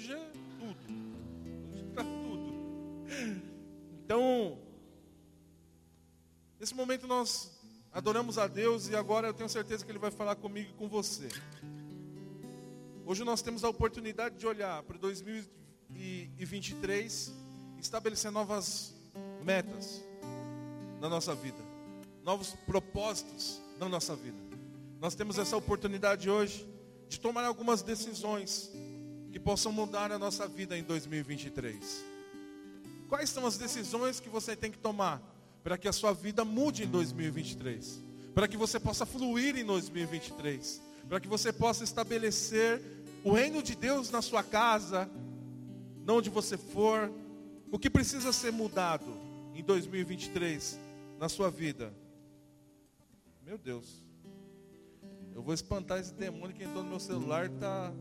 Hoje é tudo. Hoje está tudo. Então, nesse momento nós adoramos a Deus e agora eu tenho certeza que Ele vai falar comigo e com você. Hoje nós temos a oportunidade de olhar para 2023 e estabelecer novas metas na nossa vida, novos propósitos na nossa vida. Nós temos essa oportunidade hoje de tomar algumas decisões que possam mudar a nossa vida em 2023. Quais são as decisões que você tem que tomar para que a sua vida mude em 2023? Para que você possa fluir em 2023? Para que você possa estabelecer o reino de Deus na sua casa, onde você for? O que precisa ser mudado em 2023 na sua vida? Meu Deus. Eu vou espantar esse demônio que entrou no meu celular tá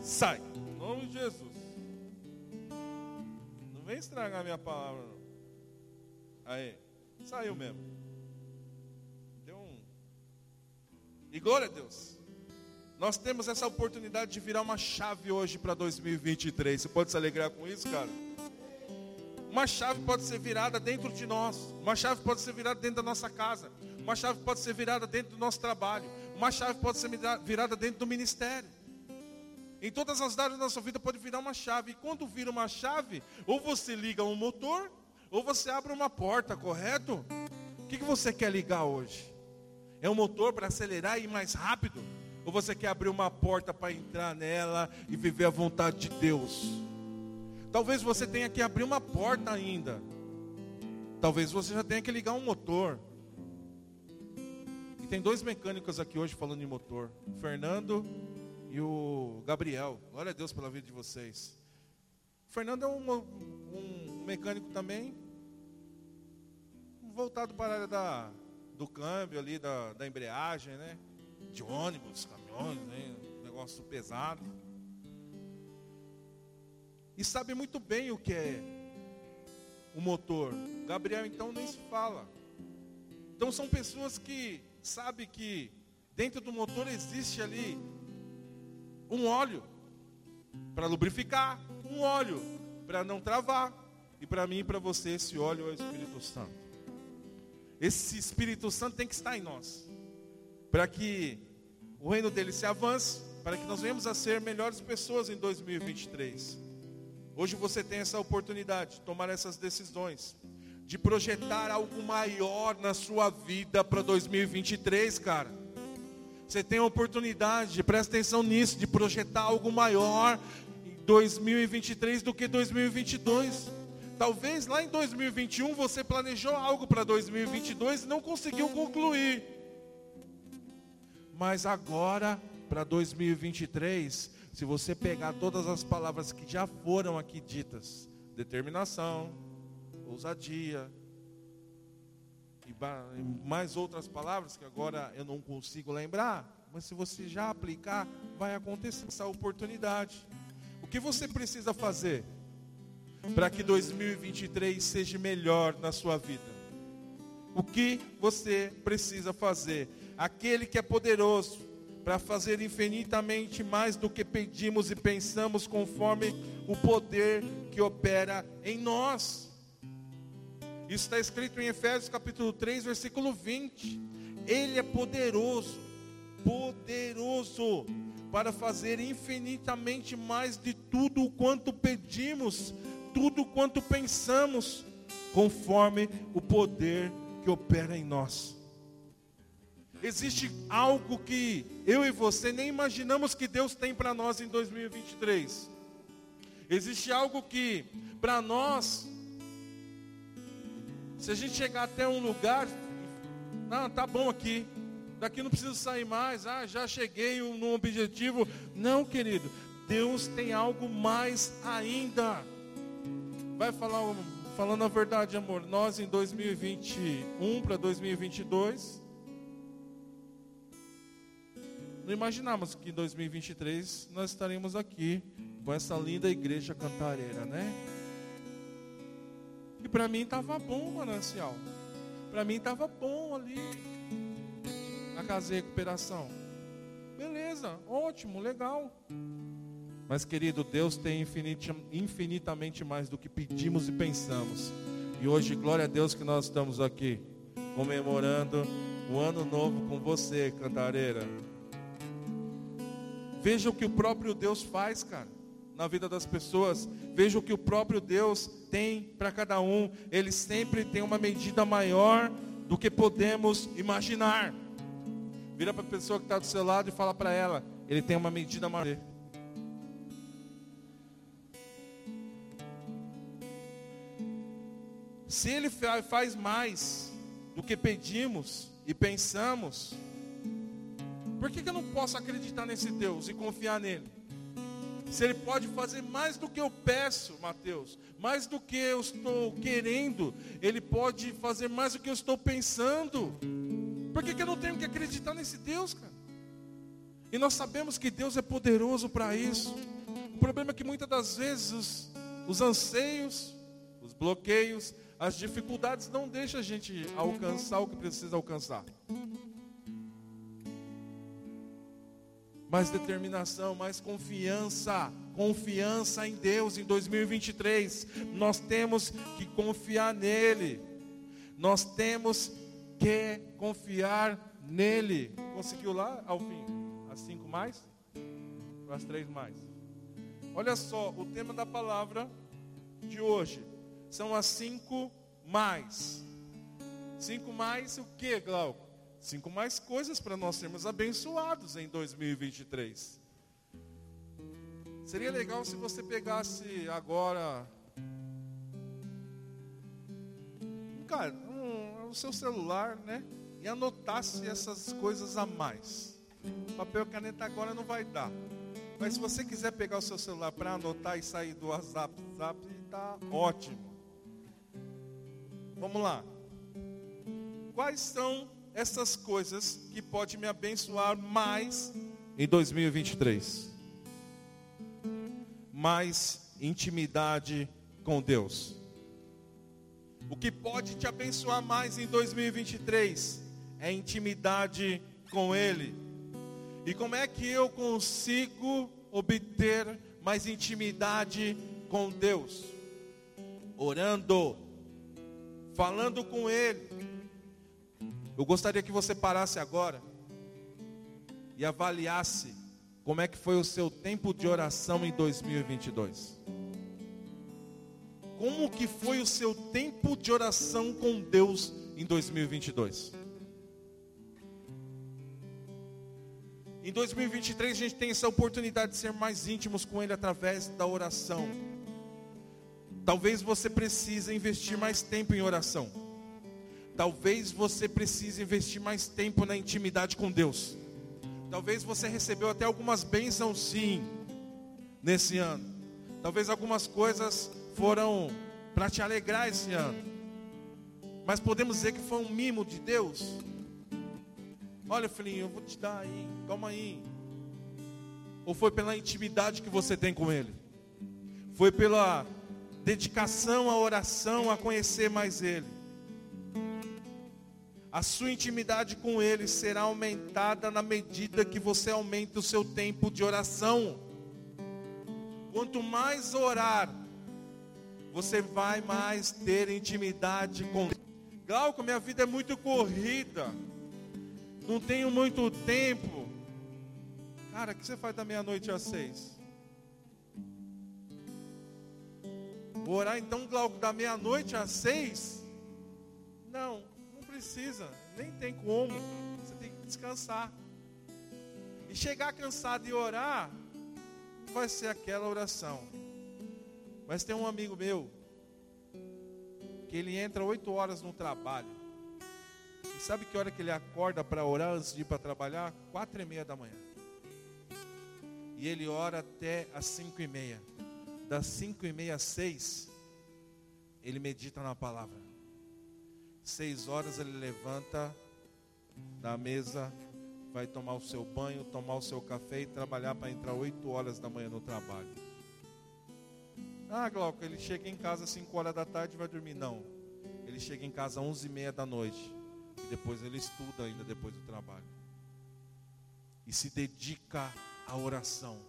Sai, em nome de Jesus. Não vem estragar minha palavra não. Aí, saiu mesmo. Deu um E glória a Deus. Nós temos essa oportunidade de virar uma chave hoje para 2023. Você pode se alegrar com isso, cara? Uma chave pode ser virada dentro de nós. Uma chave pode ser virada dentro da nossa casa. Uma chave pode ser virada dentro do nosso trabalho. Uma chave pode ser virada dentro do ministério. Em todas as áreas da nossa vida pode virar uma chave. E quando vira uma chave, ou você liga um motor, ou você abre uma porta, correto? O que, que você quer ligar hoje? É um motor para acelerar e ir mais rápido? Ou você quer abrir uma porta para entrar nela e viver a vontade de Deus? Talvez você tenha que abrir uma porta ainda. Talvez você já tenha que ligar um motor. E tem dois mecânicos aqui hoje falando em motor: Fernando e o Gabriel. Glória a Deus pela vida de vocês. O Fernando é um, um mecânico também, voltado para a área da, do câmbio ali, da, da embreagem, né? De ônibus, caminhões, né? negócio pesado. E sabe muito bem o que é o motor. Gabriel então nem se fala. Então são pessoas que sabe que dentro do motor existe ali um óleo para lubrificar, um óleo para não travar. E para mim e para você esse óleo é o Espírito Santo. Esse Espírito Santo tem que estar em nós, para que o reino dele se avance, para que nós venhamos a ser melhores pessoas em 2023. Hoje você tem essa oportunidade de tomar essas decisões de projetar algo maior na sua vida para 2023, cara. Você tem a oportunidade, presta atenção nisso, de projetar algo maior em 2023 do que 2022. Talvez lá em 2021 você planejou algo para 2022 e não conseguiu concluir. Mas agora, para 2023, se você pegar todas as palavras que já foram aqui ditas, determinação, ousadia, e mais outras palavras que agora eu não consigo lembrar, mas se você já aplicar, vai acontecer essa oportunidade. O que você precisa fazer para que 2023 seja melhor na sua vida? O que você precisa fazer? Aquele que é poderoso para fazer infinitamente mais do que pedimos e pensamos, conforme o poder que opera em nós. Isso está escrito em Efésios capítulo 3, versículo 20. Ele é poderoso, poderoso para fazer infinitamente mais de tudo quanto pedimos, tudo quanto pensamos, conforme o poder que opera em nós. Existe algo que eu e você nem imaginamos que Deus tem para nós em 2023. Existe algo que para nós se a gente chegar até um lugar, não, tá bom aqui, daqui não preciso sair mais, ah, já cheguei num objetivo. Não, querido, Deus tem algo mais ainda. Vai falar, falando a verdade, amor, nós em 2021 para 2022, não imaginávamos que em 2023 nós estaremos aqui com essa linda igreja cantareira, né? E para mim estava bom o manancial. Para mim estava bom ali. Na casa de recuperação. Beleza. ótimo, legal. Mas, querido, Deus tem infinitamente mais do que pedimos e pensamos. E hoje, glória a Deus que nós estamos aqui, comemorando o ano novo com você, cantareira. Veja o que o próprio Deus faz, cara, na vida das pessoas. Veja o que o próprio Deus tem para cada um. Ele sempre tem uma medida maior do que podemos imaginar. Vira para a pessoa que está do seu lado e fala para ela: Ele tem uma medida maior. Se Ele faz mais do que pedimos e pensamos, por que, que eu não posso acreditar nesse Deus e confiar nele? Se Ele pode fazer mais do que eu peço, Mateus, mais do que eu estou querendo, Ele pode fazer mais do que eu estou pensando. Por que, que eu não tenho que acreditar nesse Deus, cara? E nós sabemos que Deus é poderoso para isso. O problema é que muitas das vezes os, os anseios, os bloqueios, as dificuldades não deixam a gente alcançar o que precisa alcançar. Mais determinação, mais confiança, confiança em Deus em 2023. Nós temos que confiar nele. Nós temos que confiar nele. Conseguiu lá fim? As cinco mais? As três mais. Olha só, o tema da palavra de hoje são as cinco mais. Cinco mais o que, Glauco? Cinco mais coisas para nós sermos abençoados em 2023. Seria legal se você pegasse agora, cara, um, o seu celular, né? E anotasse essas coisas a mais. Papel e caneta agora não vai dar. Mas se você quiser pegar o seu celular para anotar e sair do WhatsApp, WhatsApp está ótimo. Vamos lá. Quais são essas coisas que pode me abençoar mais em 2023? Mais intimidade com Deus. O que pode te abençoar mais em 2023 é intimidade com Ele. E como é que eu consigo obter mais intimidade com Deus? Orando, falando com Ele. Eu gostaria que você parasse agora e avaliasse como é que foi o seu tempo de oração em 2022. Como que foi o seu tempo de oração com Deus em 2022? Em 2023 a gente tem essa oportunidade de ser mais íntimos com Ele através da oração. Talvez você precise investir mais tempo em oração. Talvez você precise investir mais tempo na intimidade com Deus. Talvez você recebeu até algumas bênçãos sim nesse ano. Talvez algumas coisas foram para te alegrar esse ano. Mas podemos dizer que foi um mimo de Deus. Olha, filhinho, eu vou te dar aí, calma aí. Ou foi pela intimidade que você tem com Ele? Foi pela dedicação à oração, a conhecer mais Ele? A sua intimidade com Ele será aumentada na medida que você aumenta o seu tempo de oração. Quanto mais orar, você vai mais ter intimidade com Glauco, minha vida é muito corrida. Não tenho muito tempo. Cara, o que você faz da meia-noite às seis? Vou orar então, Glauco, da meia-noite às seis? Não precisa, nem tem como. Você tem que descansar. E chegar cansado e orar, vai ser aquela oração. Mas tem um amigo meu que ele entra oito horas no trabalho. E sabe que hora que ele acorda para orar antes de ir para trabalhar? Quatro e meia da manhã. E ele ora até as cinco e meia. Das cinco e meia às seis, ele medita na palavra. Seis horas ele levanta da mesa, vai tomar o seu banho, tomar o seu café e trabalhar para entrar oito horas da manhã no trabalho. Ah, Glauco, ele chega em casa às 5 horas da tarde e vai dormir. Não. Ele chega em casa às 11 e meia da noite. E depois ele estuda ainda depois do trabalho. e se dedica à oração,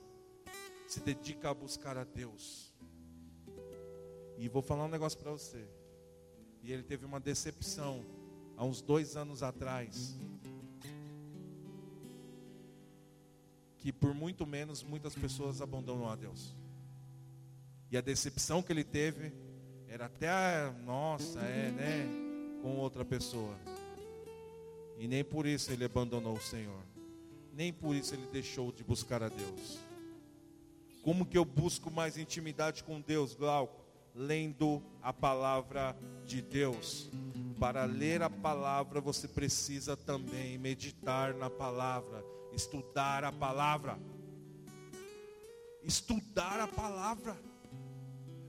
se dedica a buscar a Deus. E vou falar um negócio para você. E ele teve uma decepção há uns dois anos atrás. Que por muito menos muitas pessoas abandonam a Deus. E a decepção que ele teve era até, nossa, é, né? Com outra pessoa. E nem por isso ele abandonou o Senhor. Nem por isso ele deixou de buscar a Deus. Como que eu busco mais intimidade com Deus, Glauco? Lendo a palavra de Deus. Para ler a palavra, você precisa também meditar na palavra, estudar a palavra. Estudar a palavra.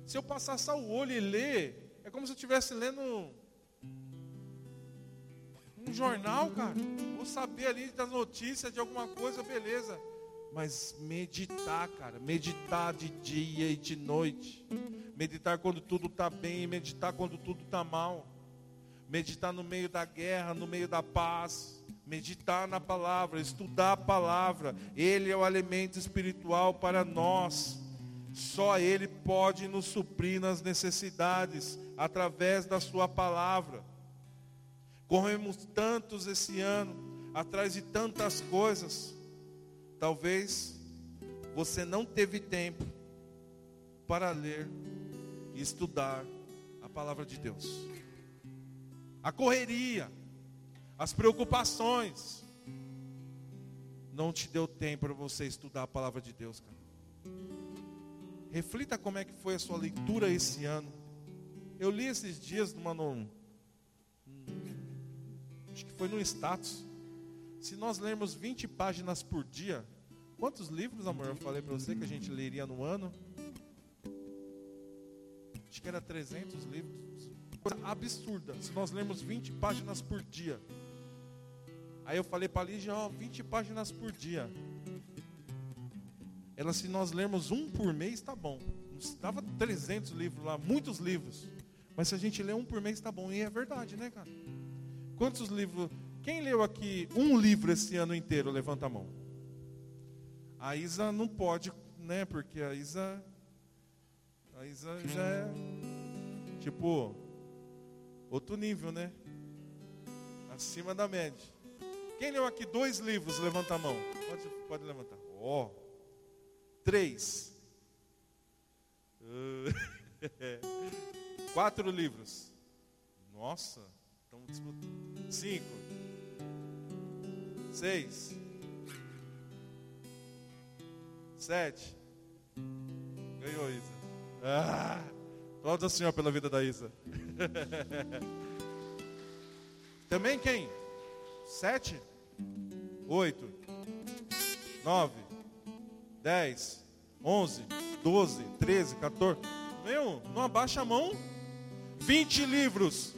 Se eu passar só o olho e ler, é como se eu estivesse lendo um jornal, cara. Vou saber ali das notícias de alguma coisa, beleza. Mas meditar, cara, meditar de dia e de noite. Meditar quando tudo está bem, meditar quando tudo está mal meditar no meio da guerra, no meio da paz, meditar na palavra, estudar a palavra. Ele é o alimento espiritual para nós. Só Ele pode nos suprir nas necessidades através da Sua palavra. Corremos tantos esse ano, atrás de tantas coisas. Talvez você não teve tempo para ler e estudar a palavra de Deus a correria, as preocupações, não te deu tempo para você estudar a palavra de Deus, cara. Reflita como é que foi a sua leitura esse ano. Eu li esses dias numa no, acho que foi no status. Se nós lermos 20 páginas por dia, quantos livros, amor, eu falei para você que a gente leria no ano? Que era 300 livros coisa absurda. Se nós lemos 20 páginas por dia. Aí eu falei para a Lígia, ó, 20 páginas por dia. Ela, se nós lermos um por mês, tá bom. Estava 300 livros lá, muitos livros. Mas se a gente ler um por mês, tá bom. E é verdade, né, cara? Quantos livros? Quem leu aqui um livro esse ano inteiro? Levanta a mão. A Isa não pode, né? Porque a Isa. A Isa já é. Tipo, Outro nível, né? Acima da média. Quem leu aqui dois livros? Levanta a mão. Pode, pode levantar. Ó. Oh. Três. Quatro livros. Nossa. Estamos disputando. Cinco. Seis. Sete. Ganhou, Isa. Ah! Aplauda o Senhor pela vida da Isa. Também quem? Sete? Oito? Nove? Dez? Onze? Doze? Treze? Quatorze? Meu, não abaixa a mão. Vinte livros.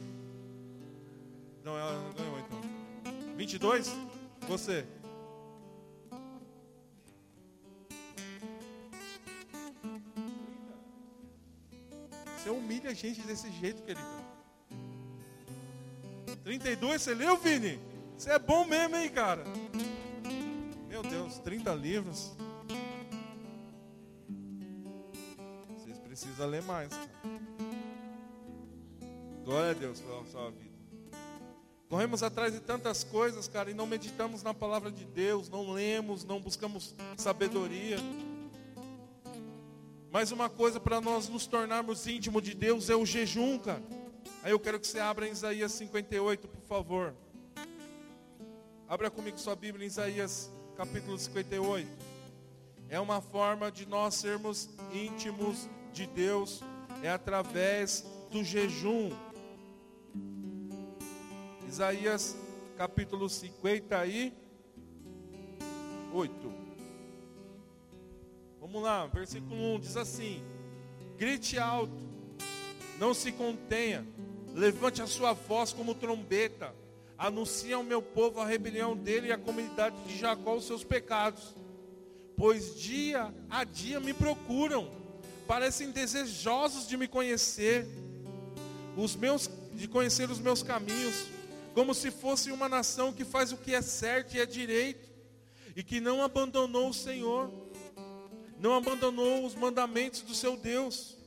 Não, ela não ganhou então. Vinte e dois? Você. Humilha a gente desse jeito, querido. 32, você leu, Vini? Você é bom mesmo, hein, cara? Meu Deus, 30 livros. Vocês precisam ler mais. Cara. Glória a Deus pela sua vida. Corremos atrás de tantas coisas, cara, e não meditamos na palavra de Deus, não lemos, não buscamos sabedoria. Mas uma coisa para nós nos tornarmos íntimos de Deus é o jejum, cara. Aí eu quero que você abra em Isaías 58, por favor. Abra comigo sua Bíblia em Isaías capítulo 58. É uma forma de nós sermos íntimos de Deus, é através do jejum. Isaías capítulo 58. Vamos lá, versículo 1 diz assim: Grite alto, não se contenha, levante a sua voz como trombeta, anuncie ao meu povo a rebelião dele e à comunidade de Jacó os seus pecados. Pois dia a dia me procuram, parecem desejosos de me conhecer, os meus de conhecer os meus caminhos, como se fosse uma nação que faz o que é certo e é direito e que não abandonou o Senhor, não abandonou os mandamentos do seu Deus.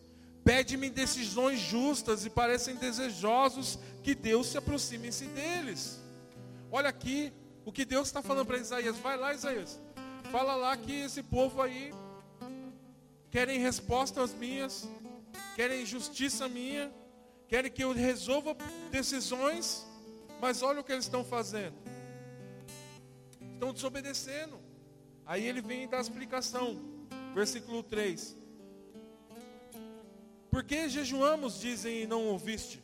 Pede-me decisões justas e parecem desejosos que Deus se aproxime-se deles. Olha aqui o que Deus está falando para Isaías. Vai lá, Isaías. Fala lá que esse povo aí querem respostas minhas, querem justiça minha, querem que eu resolva decisões, mas olha o que eles estão fazendo. Estão desobedecendo. Aí ele vem dar a explicação. Versículo 3. Por que jejuamos, dizem, e não ouviste?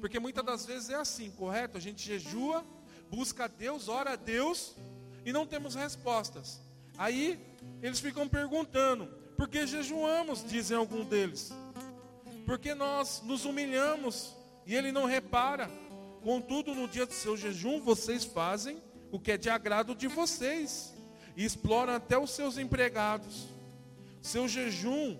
Porque muitas das vezes é assim, correto? A gente jejua, busca a Deus, ora a Deus e não temos respostas. Aí eles ficam perguntando: por que jejuamos? Dizem alguns deles. Porque nós nos humilhamos e ele não repara. Contudo, no dia do seu jejum, vocês fazem o que é de agrado de vocês e exploram até os seus empregados. Seu jejum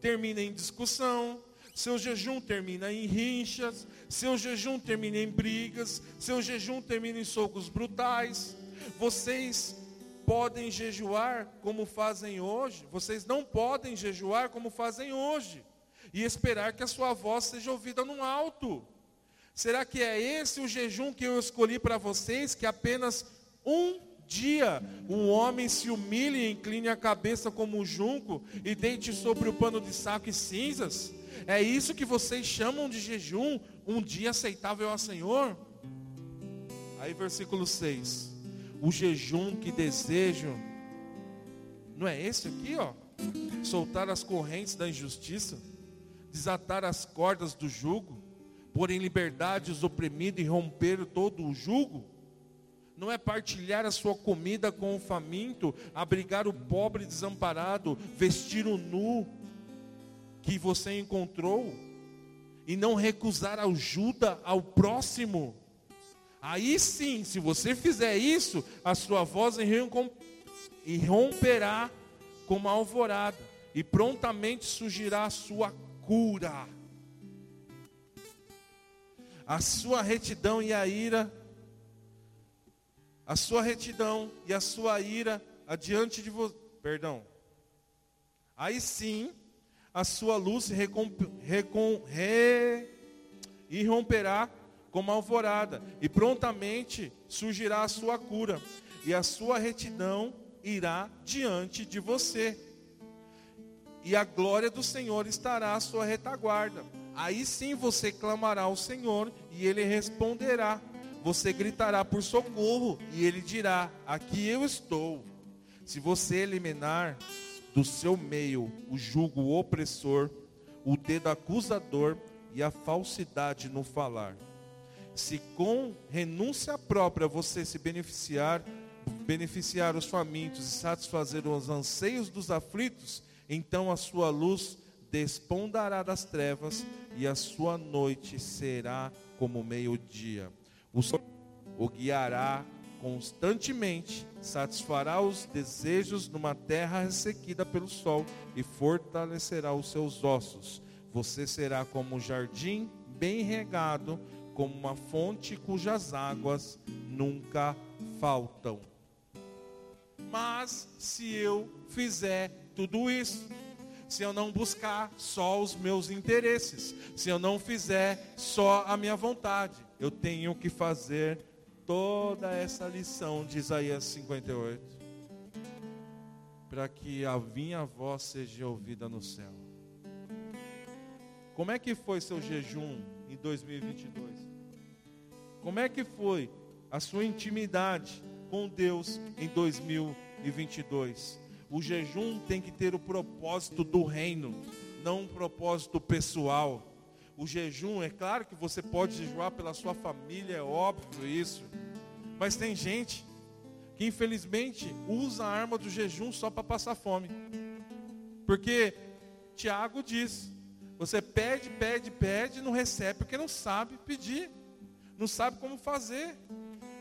termina em discussão, seu jejum termina em rinchas, seu jejum termina em brigas, seu jejum termina em socos brutais. Vocês podem jejuar como fazem hoje, vocês não podem jejuar como fazem hoje e esperar que a sua voz seja ouvida no alto. Será que é esse o jejum que eu escolhi para vocês, que apenas um dia um homem se humilhe e incline a cabeça como um junco e deite sobre o pano de saco e cinzas? É isso que vocês chamam de jejum, um dia aceitável ao Senhor? Aí versículo 6. O jejum que desejo, não é esse aqui, ó? Soltar as correntes da injustiça, desatar as cordas do jugo, pôr em liberdade os oprimidos e romper todo o jugo? Não é partilhar a sua comida com o faminto, abrigar o pobre desamparado, vestir o nu que você encontrou, e não recusar ajuda ao próximo. Aí sim, se você fizer isso, a sua voz irromperá como a alvorada, e prontamente surgirá a sua cura. A sua retidão e a ira a sua retidão e a sua ira adiante de você. Perdão. Aí sim, a sua luz recom, recom, re, irromperá como alvorada, e prontamente surgirá a sua cura, e a sua retidão irá diante de você. E a glória do Senhor estará à sua retaguarda. Aí sim você clamará ao Senhor, e ele responderá você gritará por socorro e ele dirá: Aqui eu estou. Se você eliminar do seu meio o jugo opressor, o dedo acusador e a falsidade no falar, se com renúncia própria você se beneficiar, beneficiar os famintos e satisfazer os anseios dos aflitos, então a sua luz despondará das trevas e a sua noite será como meio-dia. O guiará constantemente, satisfará os desejos numa terra ressequida pelo sol e fortalecerá os seus ossos. Você será como um jardim bem regado, como uma fonte cujas águas nunca faltam. Mas se eu fizer tudo isso, se eu não buscar só os meus interesses, se eu não fizer só a minha vontade, eu tenho que fazer toda essa lição de Isaías 58, para que a minha voz seja ouvida no céu. Como é que foi seu jejum em 2022? Como é que foi a sua intimidade com Deus em 2022? O jejum tem que ter o propósito do reino, não um propósito pessoal. O jejum, é claro que você pode jejuar pela sua família, é óbvio isso. Mas tem gente que infelizmente usa a arma do jejum só para passar fome. Porque Tiago diz: você pede, pede, pede, não recebe porque não sabe pedir, não sabe como fazer.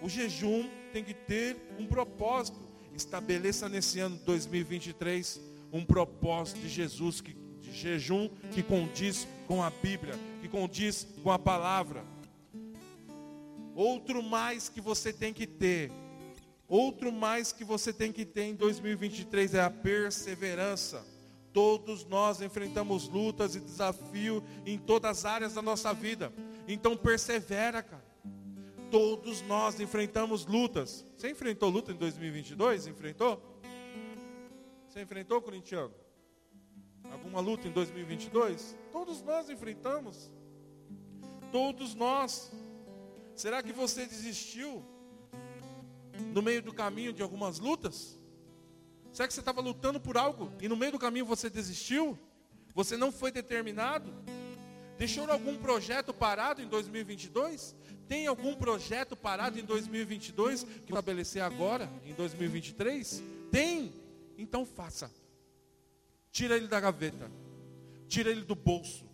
O jejum tem que ter um propósito. Estabeleça nesse ano 2023 um propósito de Jesus que jejum que condiz com a Bíblia, que condiz com a palavra. Outro mais que você tem que ter Outro mais que você tem que ter em 2023 é a perseverança. Todos nós enfrentamos lutas e desafios em todas as áreas da nossa vida. Então persevera, cara. Todos nós enfrentamos lutas. Você enfrentou luta em 2022? Enfrentou? Você enfrentou, corintiano? Alguma luta em 2022? Todos nós enfrentamos. Todos nós. Será que você desistiu no meio do caminho de algumas lutas? Será que você estava lutando por algo e no meio do caminho você desistiu? Você não foi determinado? Deixou algum projeto parado em 2022? Tem algum projeto parado em 2022 que estabelecer agora, em 2023? Tem? Então faça. Tira ele da gaveta. Tira ele do bolso.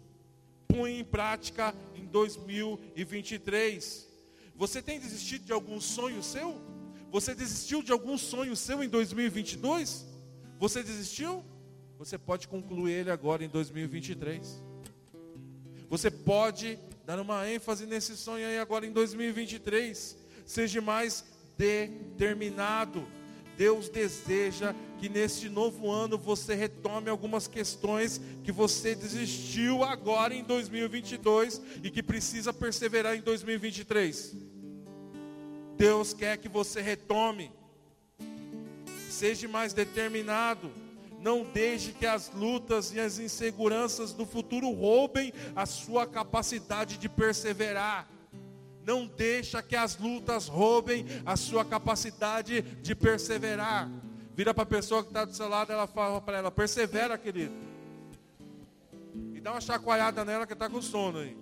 Põe em prática em 2023. Você tem desistido de algum sonho seu? Você desistiu de algum sonho seu em 2022? Você desistiu? Você pode concluir ele agora em 2023. Você pode dar uma ênfase nesse sonho aí agora em 2023. Seja mais determinado. Deus deseja que neste novo ano você retome algumas questões que você desistiu agora em 2022 e que precisa perseverar em 2023. Deus quer que você retome. Seja mais determinado. Não deixe que as lutas e as inseguranças do futuro roubem a sua capacidade de perseverar. Não deixa que as lutas roubem a sua capacidade de perseverar. Vira para a pessoa que está do seu lado, ela fala para ela: persevera, querido. E dá uma chacoalhada nela que está com sono aí.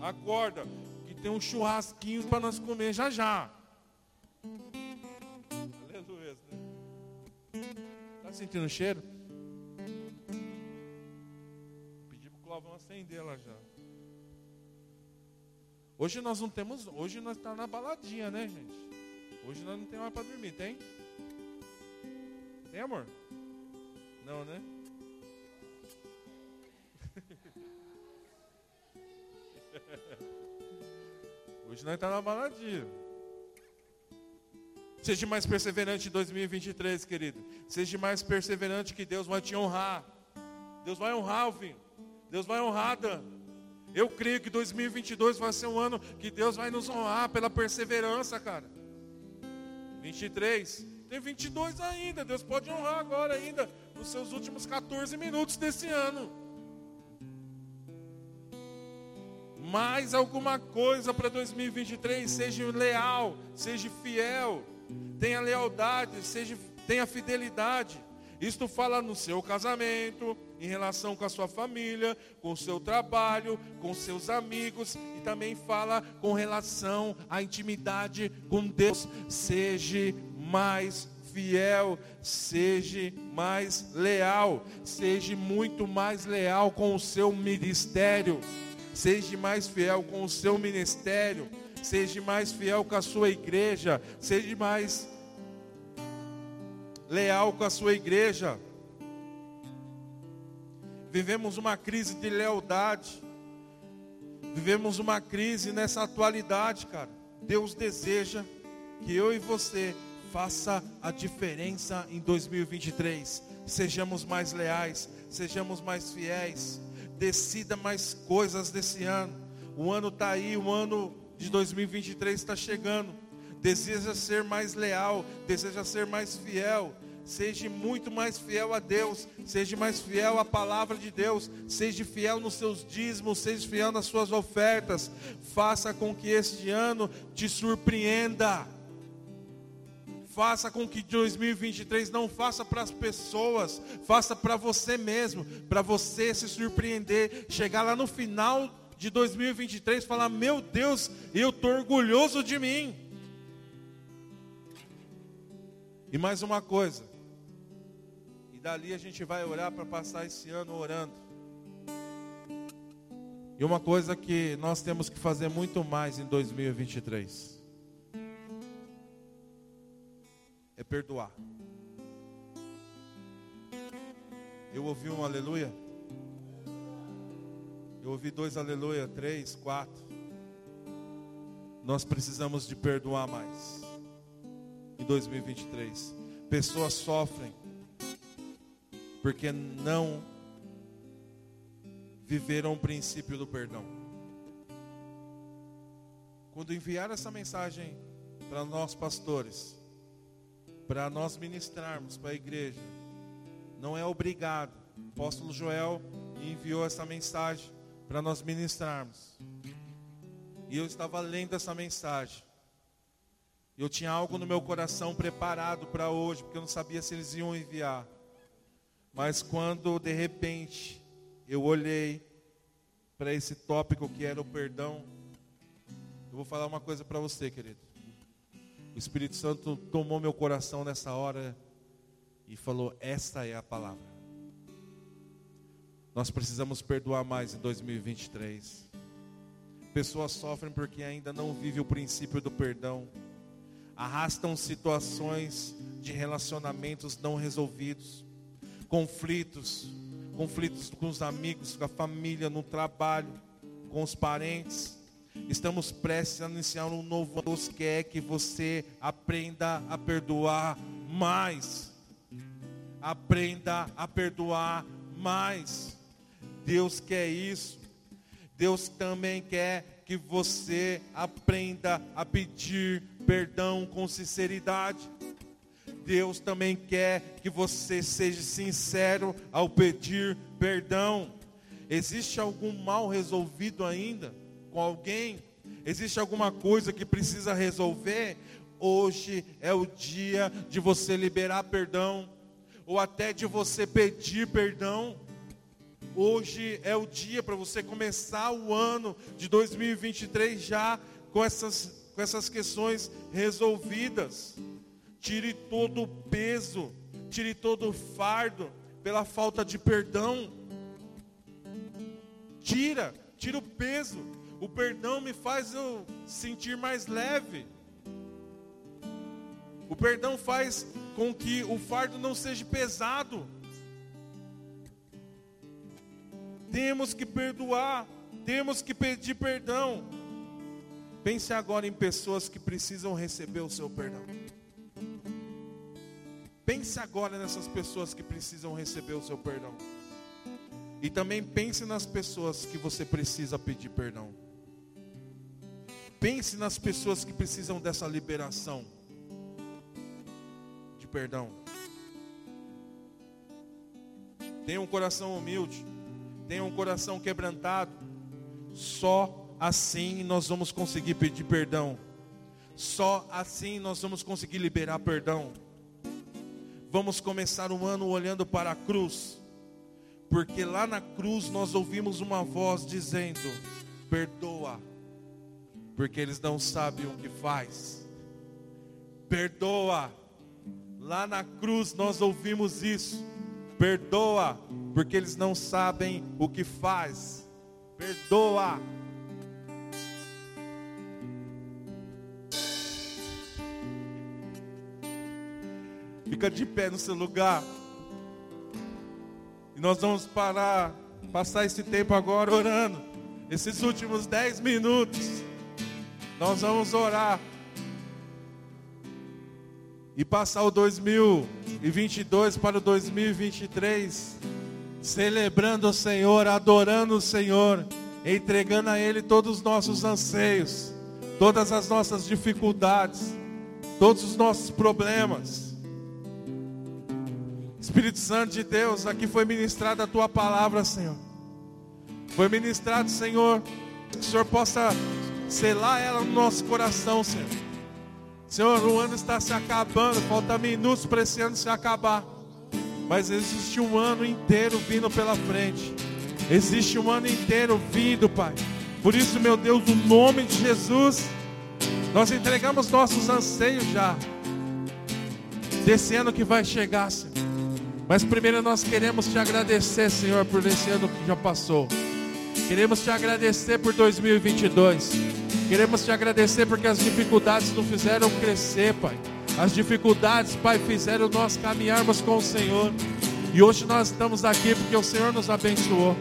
Acorda, que tem um churrasquinho para nós comer já já. Está sentindo o cheiro? Pedi para o Clavão acender lá já. Hoje nós não temos. Hoje nós estamos tá na baladinha, né, gente? Hoje nós não temos mais para dormir, tem? Tem amor? Não, né? Hoje nós estamos tá na baladinha. Seja mais perseverante em 2023, querido. Seja mais perseverante que Deus vai te honrar. Deus vai honrar, Alvin. Deus vai honrar, Dan. Eu creio que 2022 vai ser um ano que Deus vai nos honrar pela perseverança, cara. 23. Tem 22 ainda. Deus pode honrar agora ainda, nos seus últimos 14 minutos desse ano. Mais alguma coisa para 2023. Seja leal, seja fiel tenha lealdade, seja, tenha fidelidade. Isto fala no seu casamento, em relação com a sua família, com o seu trabalho, com seus amigos e também fala com relação à intimidade com Deus. Seja mais fiel, seja mais leal, seja muito mais leal com o seu ministério, seja mais fiel com o seu ministério seja mais fiel com a sua igreja, seja mais leal com a sua igreja. Vivemos uma crise de lealdade. Vivemos uma crise nessa atualidade, cara. Deus deseja que eu e você faça a diferença em 2023. Sejamos mais leais, sejamos mais fiéis. Decida mais coisas desse ano. O ano está aí, o ano de 2023 está chegando. Deseja ser mais leal, deseja ser mais fiel. Seja muito mais fiel a Deus, seja mais fiel à palavra de Deus, seja fiel nos seus dízimos, seja fiel nas suas ofertas. Faça com que este ano te surpreenda. Faça com que 2023 não faça para as pessoas, faça para você mesmo, para você se surpreender, chegar lá no final de 2023 falar: Meu Deus, eu estou orgulhoso de mim. E mais uma coisa, e dali a gente vai orar para passar esse ano orando. E uma coisa que nós temos que fazer muito mais em 2023 é perdoar. Eu ouvi um aleluia. Eu ouvi dois aleluia, três, quatro. Nós precisamos de perdoar mais. 2023. Pessoas sofrem porque não viveram o princípio do perdão. Quando enviar essa mensagem para nós pastores, para nós ministrarmos para a igreja, não é obrigado. O apóstolo Joel enviou essa mensagem para nós ministrarmos. E eu estava lendo essa mensagem. Eu tinha algo no meu coração preparado para hoje, porque eu não sabia se eles iam enviar. Mas quando de repente eu olhei para esse tópico que era o perdão, eu vou falar uma coisa para você, querido. O Espírito Santo tomou meu coração nessa hora e falou: Esta é a palavra. Nós precisamos perdoar mais em 2023. Pessoas sofrem porque ainda não vivem o princípio do perdão. Arrastam situações de relacionamentos não resolvidos, conflitos, conflitos com os amigos, com a família, no trabalho, com os parentes. Estamos prestes a iniciar um novo ano. Deus quer que você aprenda a perdoar mais. Aprenda a perdoar mais. Deus quer isso. Deus também quer que você aprenda a pedir perdão com sinceridade. Deus também quer que você seja sincero ao pedir perdão. Existe algum mal resolvido ainda com alguém? Existe alguma coisa que precisa resolver? Hoje é o dia de você liberar perdão, ou até de você pedir perdão. Hoje é o dia para você começar o ano de 2023 já com essas, com essas questões resolvidas. Tire todo o peso, tire todo o fardo pela falta de perdão. Tira, tira o peso. O perdão me faz eu sentir mais leve. O perdão faz com que o fardo não seja pesado. Temos que perdoar, temos que pedir perdão. Pense agora em pessoas que precisam receber o seu perdão. Pense agora nessas pessoas que precisam receber o seu perdão. E também pense nas pessoas que você precisa pedir perdão. Pense nas pessoas que precisam dessa liberação de perdão. Tenha um coração humilde, tenha um coração quebrantado. Só assim nós vamos conseguir pedir perdão. Só assim nós vamos conseguir liberar perdão. Vamos começar o ano olhando para a cruz, porque lá na cruz nós ouvimos uma voz dizendo: Perdoa, porque eles não sabem o que faz. Perdoa, lá na cruz nós ouvimos isso. Perdoa, porque eles não sabem o que faz. Perdoa. Fica de pé no seu lugar. E nós vamos parar, passar esse tempo agora orando. Esses últimos dez minutos. Nós vamos orar. E passar o 2022 para o 2023. Celebrando o Senhor, adorando o Senhor. Entregando a Ele todos os nossos anseios. Todas as nossas dificuldades. Todos os nossos problemas Espírito Santo de Deus, aqui foi ministrada a tua palavra, Senhor. Foi ministrado, Senhor, que o Senhor possa selar ela no nosso coração, Senhor. Senhor, o ano está se acabando, falta minutos para esse ano se acabar. Mas existe um ano inteiro vindo pela frente. Existe um ano inteiro vindo, Pai. Por isso, meu Deus, no nome de Jesus, nós entregamos nossos anseios já. Desse ano que vai chegar, Senhor. Mas primeiro nós queremos te agradecer, Senhor, por esse ano que já passou. Queremos te agradecer por 2022. Queremos te agradecer porque as dificuldades nos fizeram crescer, Pai. As dificuldades, Pai, fizeram nós caminharmos com o Senhor. E hoje nós estamos aqui porque o Senhor nos abençoou.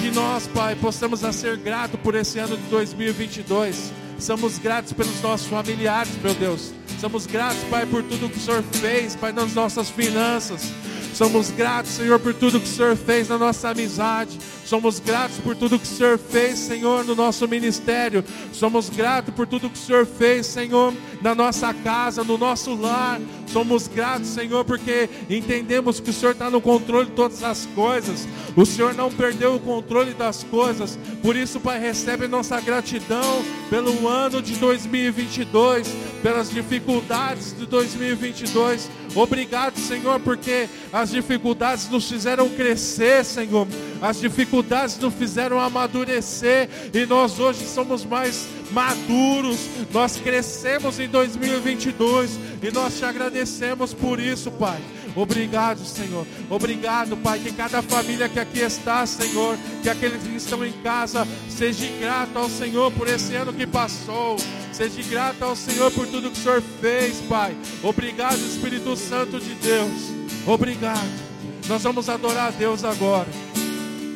Que nós, Pai, possamos ser gratos por esse ano de 2022. Somos gratos pelos nossos familiares, meu Deus. Somos gratos, Pai, por tudo que o Senhor fez, Pai, nas nossas finanças. Somos gratos, Senhor, por tudo que o Senhor fez na nossa amizade. Somos gratos por tudo que o Senhor fez, Senhor, no nosso ministério. Somos gratos por tudo que o Senhor fez, Senhor, na nossa casa, no nosso lar. Somos gratos, Senhor, porque entendemos que o Senhor está no controle de todas as coisas. O Senhor não perdeu o controle das coisas. Por isso, Pai, recebe nossa gratidão pelo ano de 2022, pelas dificuldades de 2022. Obrigado, Senhor, porque as dificuldades nos fizeram crescer, Senhor. As dificuldades nos fizeram amadurecer e nós hoje somos mais maduros. Nós crescemos em 2022 e nós te agradecemos por isso, Pai. Obrigado, Senhor. Obrigado, Pai. Que cada família que aqui está, Senhor, que aqueles que estão em casa, seja grato ao Senhor por esse ano que passou. Seja grato ao Senhor por tudo que o Senhor fez, Pai. Obrigado, Espírito Santo de Deus. Obrigado. Nós vamos adorar a Deus agora.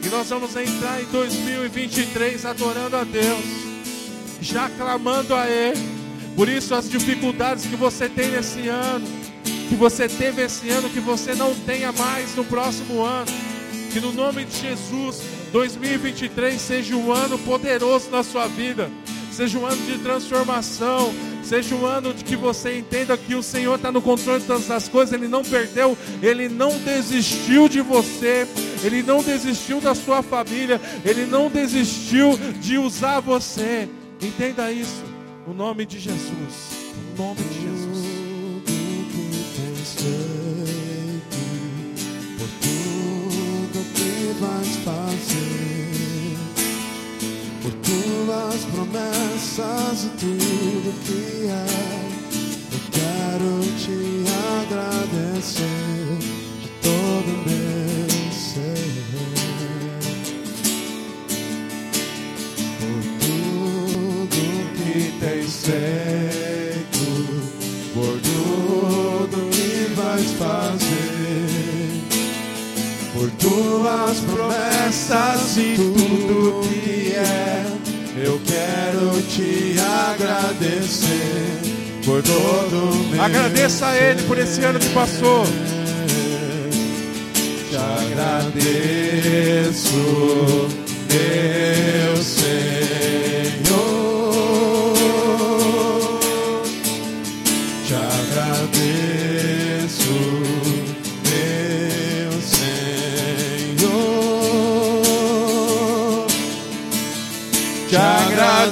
E nós vamos entrar em 2023 adorando a Deus, já clamando a Ele. Por isso, as dificuldades que você tem nesse ano, que você teve esse ano, que você não tenha mais no próximo ano. Que no nome de Jesus, 2023 seja um ano poderoso na sua vida. Seja um ano de transformação, seja um ano de que você entenda que o Senhor está no controle de todas as coisas, Ele não perdeu, Ele não desistiu de você, Ele não desistiu da sua família, Ele não desistiu de usar você. Entenda isso, no nome de Jesus, no nome de Jesus. Vais fazer tuas promessas e tudo que é. Eu quero te agradecer de todo meu tuas promessas e tudo que é eu quero te agradecer por todo meu Agradeça a Ele por esse ano que passou. Te agradeço, meu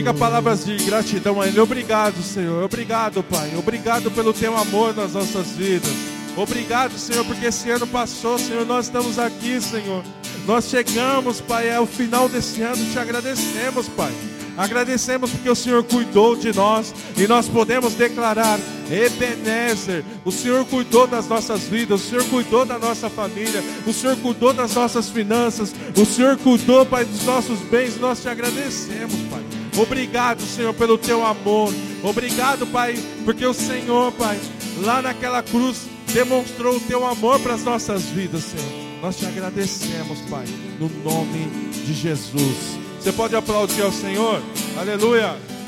Diga palavras de gratidão a Ele. Obrigado, Senhor. Obrigado, Pai. Obrigado pelo Teu amor nas nossas vidas. Obrigado, Senhor, porque esse ano passou, Senhor. Nós estamos aqui, Senhor. Nós chegamos, Pai, ao final desse ano. Te agradecemos, Pai. Agradecemos porque o Senhor cuidou de nós e nós podemos declarar: Ebenezer, o Senhor cuidou das nossas vidas, o Senhor cuidou da nossa família, o Senhor cuidou das nossas finanças, o Senhor cuidou, Pai, dos nossos bens. Nós te agradecemos, Pai. Obrigado, Senhor, pelo teu amor. Obrigado, Pai, porque o Senhor, Pai, lá naquela cruz demonstrou o teu amor para as nossas vidas, Senhor. Nós te agradecemos, Pai, no nome de Jesus. Você pode aplaudir ao Senhor? Aleluia.